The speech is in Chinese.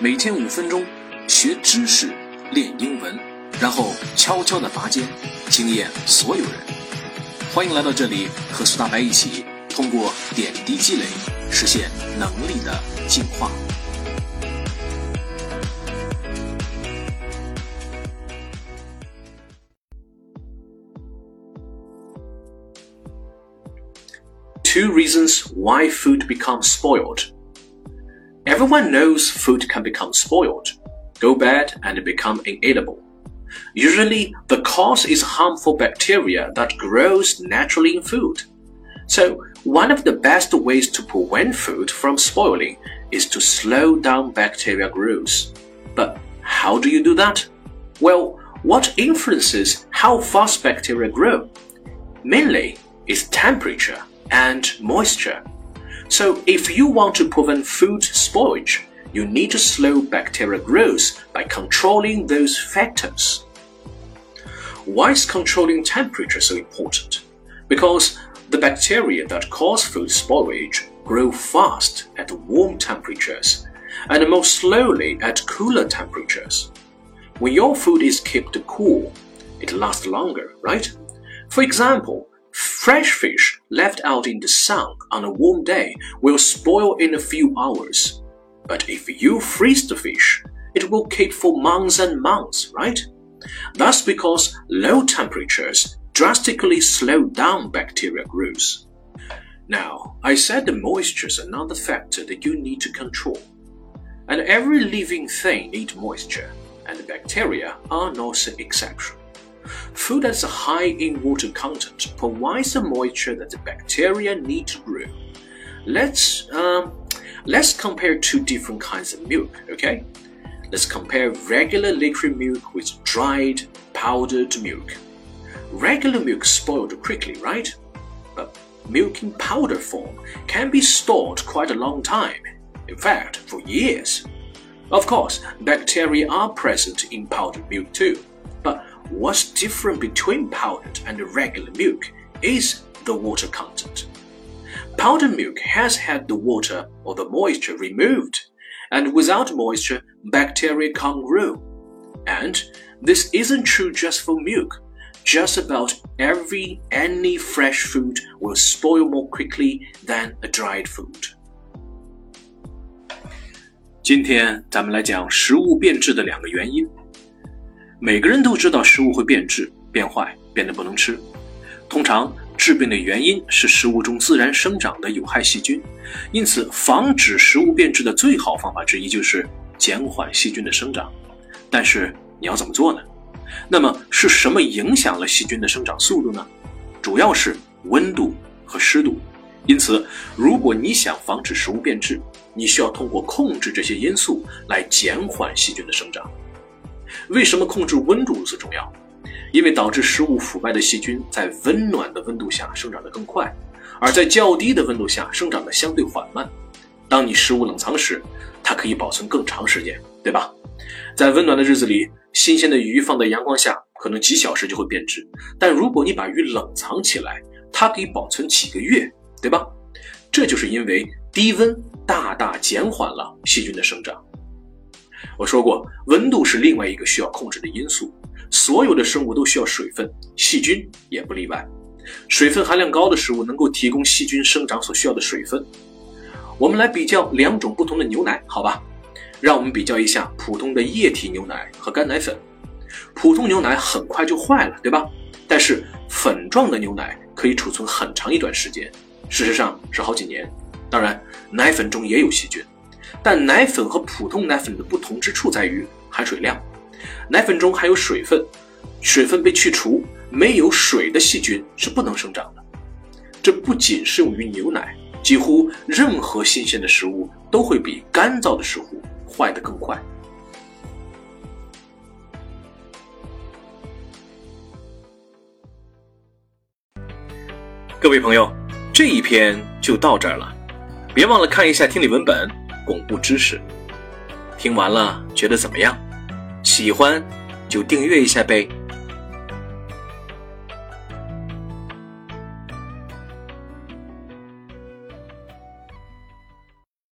每天五分钟，学知识，练英文，然后悄悄的拔尖，惊艳所有人。欢迎来到这里，和苏大白一起通过点滴积累，实现能力的进化。Two reasons why food becomes spoiled. Everyone knows food can become spoiled, go bad, and become inedible. Usually, the cause is harmful bacteria that grows naturally in food. So, one of the best ways to prevent food from spoiling is to slow down bacteria growth. But how do you do that? Well, what influences how fast bacteria grow? Mainly is temperature and moisture. So if you want to prevent food spoilage, you need to slow bacteria growth by controlling those factors. Why is controlling temperature so important? Because the bacteria that cause food spoilage grow fast at warm temperatures and more slowly at cooler temperatures. When your food is kept cool, it lasts longer, right? For example, Fresh fish left out in the sun on a warm day will spoil in a few hours. But if you freeze the fish, it will keep for months and months, right? That's because low temperatures drastically slow down bacteria growth. Now, I said the moisture is another factor that you need to control. And every living thing needs moisture, and bacteria are not an exception. Food that's high in water content provides the moisture that the bacteria need to grow. Let's um, let's compare two different kinds of milk. Okay, let's compare regular liquid milk with dried powdered milk. Regular milk spoiled quickly, right? But milk in powder form can be stored quite a long time. In fact, for years. Of course, bacteria are present in powdered milk too, but What's different between powdered and regular milk is the water content. Powdered milk has had the water or the moisture removed, and without moisture, bacteria can't grow. And this isn't true just for milk. Just about every any fresh food will spoil more quickly than a dried food. 今天咱们来讲食物变质的两个原因。 每个人都知道食物会变质、变坏、变得不能吃。通常致病的原因是食物中自然生长的有害细菌，因此防止食物变质的最好方法之一就是减缓细菌的生长。但是你要怎么做呢？那么是什么影响了细菌的生长速度呢？主要是温度和湿度。因此，如果你想防止食物变质，你需要通过控制这些因素来减缓细菌的生长。为什么控制温度如此重要？因为导致食物腐败的细菌在温暖的温度下生长得更快，而在较低的温度下生长得相对缓慢。当你食物冷藏时，它可以保存更长时间，对吧？在温暖的日子里，新鲜的鱼放在阳光下，可能几小时就会变质；但如果你把鱼冷藏起来，它可以保存几个月，对吧？这就是因为低温大大减缓了细菌的生长。我说过，温度是另外一个需要控制的因素。所有的生物都需要水分，细菌也不例外。水分含量高的食物能够提供细菌生长所需要的水分。我们来比较两种不同的牛奶，好吧？让我们比较一下普通的液体牛奶和干奶粉。普通牛奶很快就坏了，对吧？但是粉状的牛奶可以储存很长一段时间，事实上是好几年。当然，奶粉中也有细菌。但奶粉和普通奶粉的不同之处在于含水量，奶粉中含有水分，水分被去除，没有水的细菌是不能生长的。这不仅适用于牛奶，几乎任何新鲜的食物都会比干燥的食物坏得更快。各位朋友，这一篇就到这儿了，别忘了看一下听力文本。巩固知识，听完了觉得怎么样？喜欢就订阅一下呗。